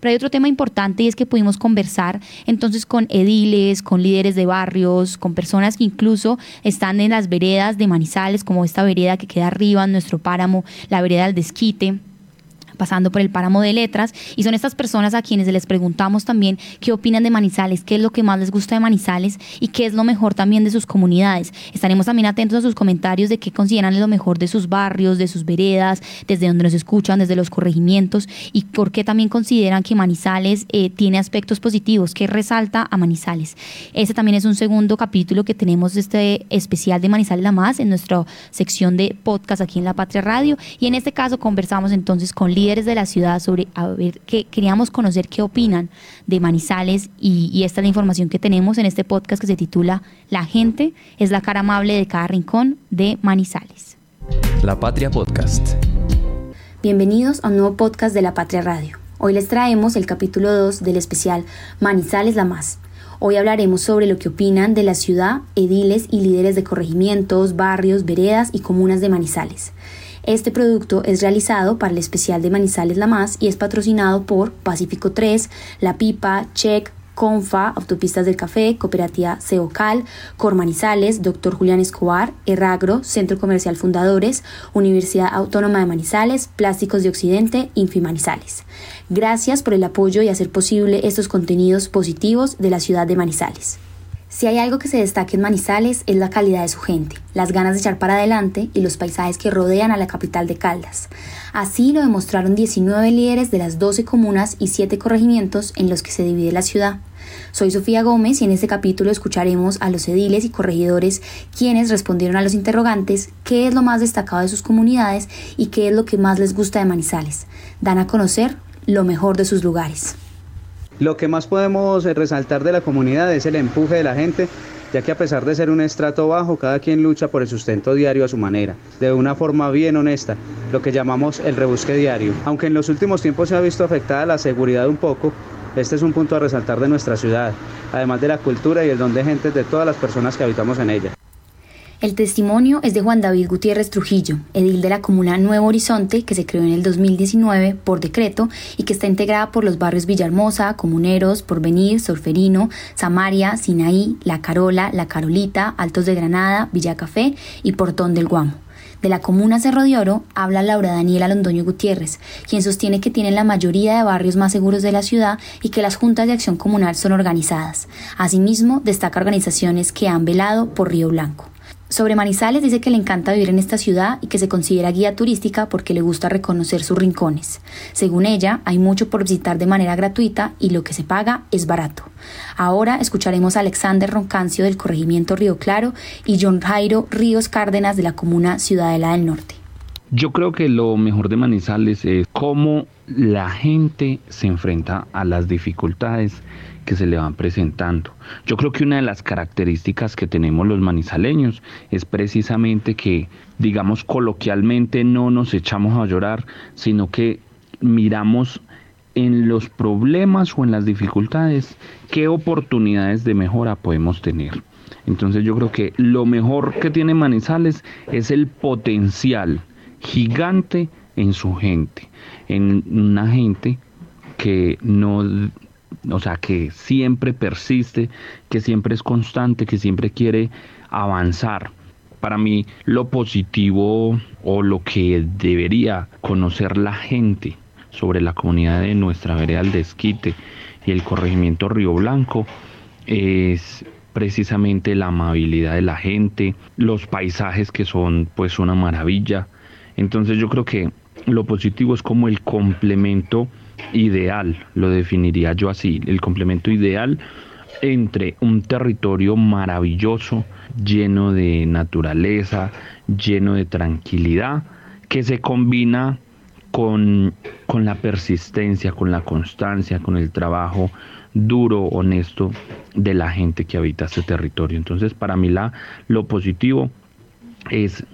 Pero hay otro tema importante y es que pudimos conversar entonces con ediles, con líderes de barrios, con personas que incluso están en las veredas de Manizales, como esta vereda que queda arriba en nuestro páramo, la vereda del Desquite pasando por el páramo de letras, y son estas personas a quienes les preguntamos también qué opinan de Manizales, qué es lo que más les gusta de Manizales y qué es lo mejor también de sus comunidades. Estaremos también atentos a sus comentarios de qué consideran lo mejor de sus barrios, de sus veredas, desde donde nos escuchan, desde los corregimientos, y por qué también consideran que Manizales eh, tiene aspectos positivos, que resalta a Manizales. Este también es un segundo capítulo que tenemos este especial de Manizales La Más en nuestra sección de podcast aquí en La Patria Radio, y en este caso conversamos entonces con líderes de la ciudad sobre a ver qué queríamos conocer qué opinan de Manizales y, esta es la información que tenemos en este podcast que se titula La gente es la cara amable de cada rincón de Manizales. La Patria Podcast. Bienvenidos a un nuevo podcast de La Patria Radio. Hoy les traemos el capítulo 2 del especial Manizales la más. Hoy hablaremos sobre lo que opinan de la ciudad, ediles y líderes de corregimientos, barrios, veredas y comunas de Manizales. Este producto es realizado para el especial de Manizales La Más y es patrocinado por Pacífico 3, La Pipa, Check, Confa, Autopistas del Café, Cooperativa Ceocal, Cormanizales, Dr. Julián Escobar, Erragro, Centro Comercial Fundadores, Universidad Autónoma de Manizales, Plásticos de Occidente, Infimanizales. Gracias por el apoyo y hacer posible estos contenidos positivos de la ciudad de Manizales. Si hay algo que se destaque en Manizales es la calidad de su gente, las ganas de echar para adelante y los paisajes que rodean a la capital de Caldas. Así lo demostraron 19 líderes de las 12 comunas y 7 corregimientos en los que se divide la ciudad. Soy Sofía Gómez y en este capítulo escucharemos a los ediles y corregidores quienes respondieron a los interrogantes qué es lo más destacado de sus comunidades y qué es lo que más les gusta de Manizales. Dan a conocer lo mejor de sus lugares. Lo que más podemos eh, resaltar de la comunidad es el empuje de la gente, ya que a pesar de ser un estrato bajo, cada quien lucha por el sustento diario a su manera, de una forma bien honesta, lo que llamamos el rebusque diario. Aunque en los últimos tiempos se ha visto afectada la seguridad un poco, este es un punto a resaltar de nuestra ciudad, además de la cultura y el don de gente de todas las personas que habitamos en ella. El testimonio es de Juan David Gutiérrez Trujillo, edil de la comuna Nuevo Horizonte, que se creó en el 2019 por decreto y que está integrada por los barrios Villahermosa, Comuneros, Porvenir, Solferino, Samaria, Sinaí, La Carola, La Carolita, Altos de Granada, Villa Café y Portón del Guamo. De la comuna Cerro de Oro habla Laura Daniela Londoño Gutiérrez, quien sostiene que tienen la mayoría de barrios más seguros de la ciudad y que las juntas de acción comunal son organizadas. Asimismo, destaca organizaciones que han velado por Río Blanco. Sobre Manizales dice que le encanta vivir en esta ciudad y que se considera guía turística porque le gusta reconocer sus rincones. Según ella, hay mucho por visitar de manera gratuita y lo que se paga es barato. Ahora escucharemos a Alexander Roncancio del corregimiento Río Claro y John Jairo Ríos Cárdenas de la comuna Ciudadela del Norte. Yo creo que lo mejor de Manizales es cómo la gente se enfrenta a las dificultades que se le van presentando. Yo creo que una de las características que tenemos los manizaleños es precisamente que, digamos coloquialmente, no nos echamos a llorar, sino que miramos en los problemas o en las dificultades qué oportunidades de mejora podemos tener. Entonces yo creo que lo mejor que tiene Manizales es el potencial gigante en su gente, en una gente que no o sea, que siempre persiste, que siempre es constante, que siempre quiere avanzar. Para mí lo positivo o lo que debería conocer la gente sobre la comunidad de nuestra vereda del Desquite y el corregimiento Río Blanco es precisamente la amabilidad de la gente, los paisajes que son pues una maravilla. Entonces yo creo que lo positivo es como el complemento ideal, lo definiría yo así, el complemento ideal entre un territorio maravilloso, lleno de naturaleza, lleno de tranquilidad, que se combina con, con, la persistencia, con la constancia, con el trabajo duro, honesto de la gente que habita este territorio. Entonces, para mí la, lo positivo es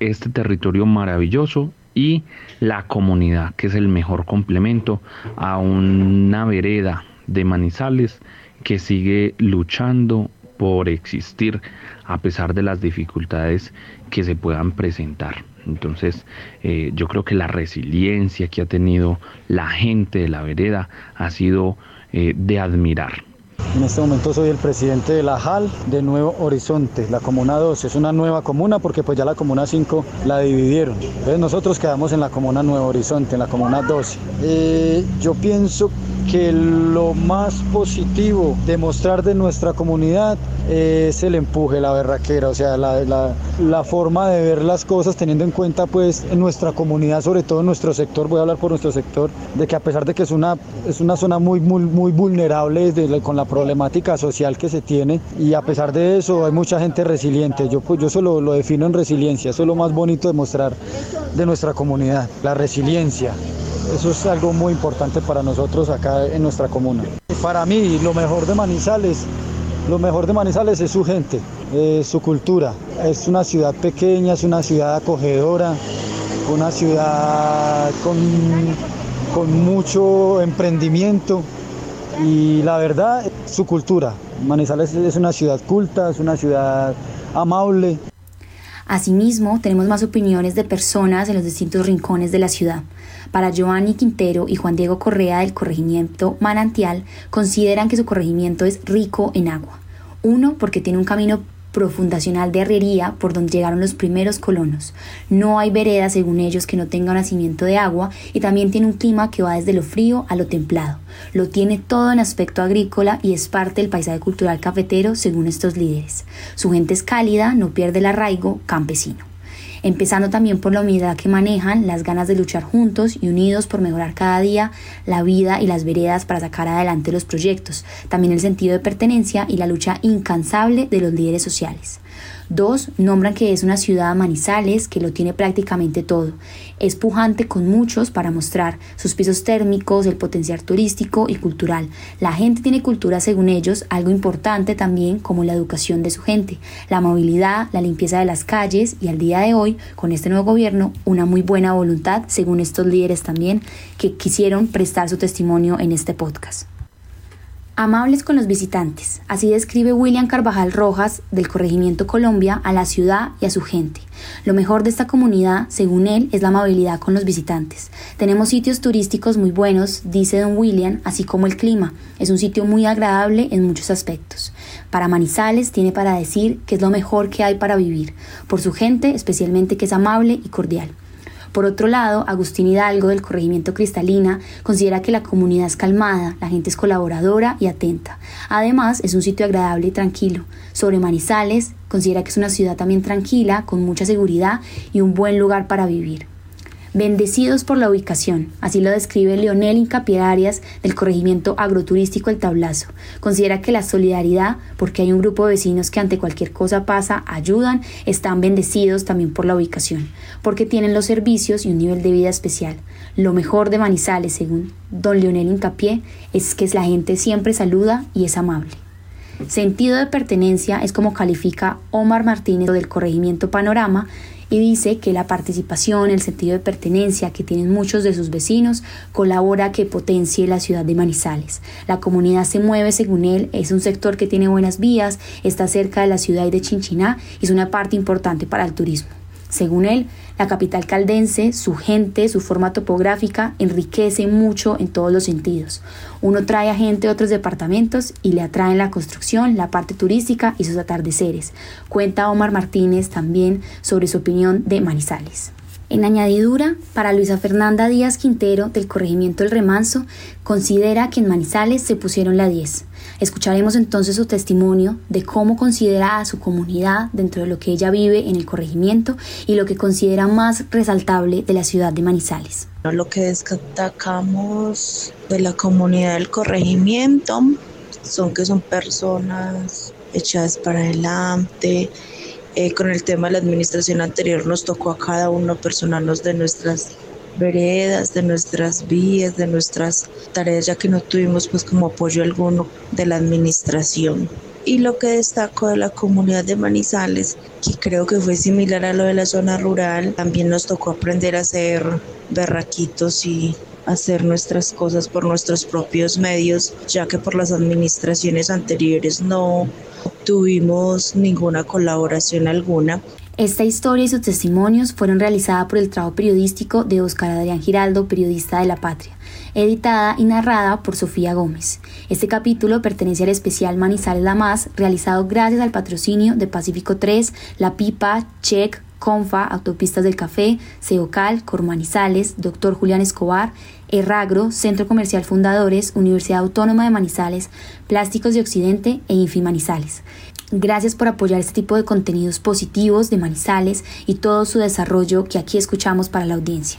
este territorio maravilloso y la comunidad, que es el mejor complemento a una vereda de Manizales que sigue luchando por existir a pesar de las dificultades que se puedan presentar. Entonces, eh, yo creo que la resiliencia que ha tenido la gente de la vereda ha sido eh, de admirar. En este momento soy el presidente de la JAL de Nuevo Horizonte, la Comuna 2. Es una nueva comuna porque pues ya la Comuna 5 la dividieron. Entonces nosotros quedamos en la Comuna Nuevo Horizonte, en la Comuna 12. Eh, yo pienso que lo más positivo de mostrar de nuestra comunidad es el empuje, la berraquera, o sea, la, la, forma de ver las cosas teniendo en cuenta pues en nuestra comunidad, sobre todo en nuestro sector, voy a hablar por nuestro sector, de que a pesar de que es una, es una zona muy, muy, muy vulnerable desde, con la problemática social que se tiene y a pesar de eso hay mucha gente resiliente, yo, pues, yo eso lo, lo defino en resiliencia, eso es lo más bonito de mostrar de nuestra comunidad, la resiliencia. Eso es algo muy importante para nosotros acá en nuestra comuna. Para mí, lo mejor de Manizales, lo mejor de Manizales es su gente, su cultura. Es una ciudad pequeña, es una ciudad acogedora, una ciudad con, con mucho emprendimiento y la verdad, su cultura. Manizales es una ciudad culta, es una ciudad amable. Asimismo, tenemos más opiniones de personas en los distintos rincones de la ciudad. Para Giovanni Quintero y Juan Diego Correa del corregimiento Manantial, consideran que su corregimiento es rico en agua. Uno, porque tiene un camino profundacional de arriería por donde llegaron los primeros colonos. No hay vereda, según ellos, que no tenga nacimiento de agua y también tiene un clima que va desde lo frío a lo templado. Lo tiene todo en aspecto agrícola y es parte del paisaje cultural cafetero, según estos líderes. Su gente es cálida, no pierde el arraigo campesino empezando también por la humildad que manejan, las ganas de luchar juntos y unidos por mejorar cada día la vida y las veredas para sacar adelante los proyectos, también el sentido de pertenencia y la lucha incansable de los líderes sociales. Dos, nombran que es una ciudad Manizales que lo tiene prácticamente todo. Es pujante con muchos para mostrar sus pisos térmicos, el potencial turístico y cultural. La gente tiene cultura según ellos, algo importante también como la educación de su gente, la movilidad, la limpieza de las calles y al día de hoy, con este nuevo gobierno, una muy buena voluntad según estos líderes también que quisieron prestar su testimonio en este podcast. Amables con los visitantes, así describe William Carvajal Rojas del Corregimiento Colombia a la ciudad y a su gente. Lo mejor de esta comunidad, según él, es la amabilidad con los visitantes. Tenemos sitios turísticos muy buenos, dice don William, así como el clima. Es un sitio muy agradable en muchos aspectos. Para Manizales tiene para decir que es lo mejor que hay para vivir, por su gente, especialmente que es amable y cordial. Por otro lado, Agustín Hidalgo del Corregimiento Cristalina considera que la comunidad es calmada, la gente es colaboradora y atenta. Además, es un sitio agradable y tranquilo. Sobre Manizales, considera que es una ciudad también tranquila, con mucha seguridad y un buen lugar para vivir. Bendecidos por la ubicación, así lo describe Leonel Incapié Arias del corregimiento agroturístico El Tablazo. Considera que la solidaridad, porque hay un grupo de vecinos que ante cualquier cosa pasa, ayudan, están bendecidos también por la ubicación, porque tienen los servicios y un nivel de vida especial. Lo mejor de Manizales, según don Leonel Incapié, es que la gente siempre saluda y es amable. Sentido de pertenencia es como califica Omar Martínez del corregimiento Panorama y dice que la participación, el sentido de pertenencia que tienen muchos de sus vecinos colabora que potencie la ciudad de Manizales. La comunidad se mueve según él, es un sector que tiene buenas vías, está cerca de la ciudad y de Chinchiná y es una parte importante para el turismo. Según él, la capital caldense, su gente, su forma topográfica enriquece mucho en todos los sentidos. Uno trae a gente de otros departamentos y le atraen la construcción, la parte turística y sus atardeceres. Cuenta Omar Martínez también sobre su opinión de Manizales. En añadidura, para Luisa Fernanda Díaz Quintero del Corregimiento El Remanso, considera que en Manizales se pusieron la 10. Escucharemos entonces su testimonio de cómo considera a su comunidad dentro de lo que ella vive en el corregimiento y lo que considera más resaltable de la ciudad de Manizales. Lo que destacamos de la comunidad del corregimiento son que son personas echadas para adelante, eh, con el tema de la administración anterior nos tocó a cada uno personarnos de nuestras veredas, de nuestras vías, de nuestras tareas, ya que no tuvimos pues como apoyo alguno de la administración. Y lo que destaco de la comunidad de Manizales, que creo que fue similar a lo de la zona rural, también nos tocó aprender a hacer berraquitos y hacer nuestras cosas por nuestros propios medios, ya que por las administraciones anteriores no tuvimos ninguna colaboración alguna. Esta historia y sus testimonios fueron realizadas por el trabajo periodístico de Oscar Adrián Giraldo, periodista de La Patria, editada y narrada por Sofía Gómez. Este capítulo pertenece al especial Manizales La Más, realizado gracias al patrocinio de Pacífico 3, La Pipa, Check, Confa, Autopistas del Café, Ceocal, Cormanizales, Dr. Julián Escobar, Erragro, Centro Comercial Fundadores, Universidad Autónoma de Manizales, Plásticos de Occidente e Infimanizales. Gracias por apoyar este tipo de contenidos positivos de Manizales y todo su desarrollo que aquí escuchamos para la audiencia.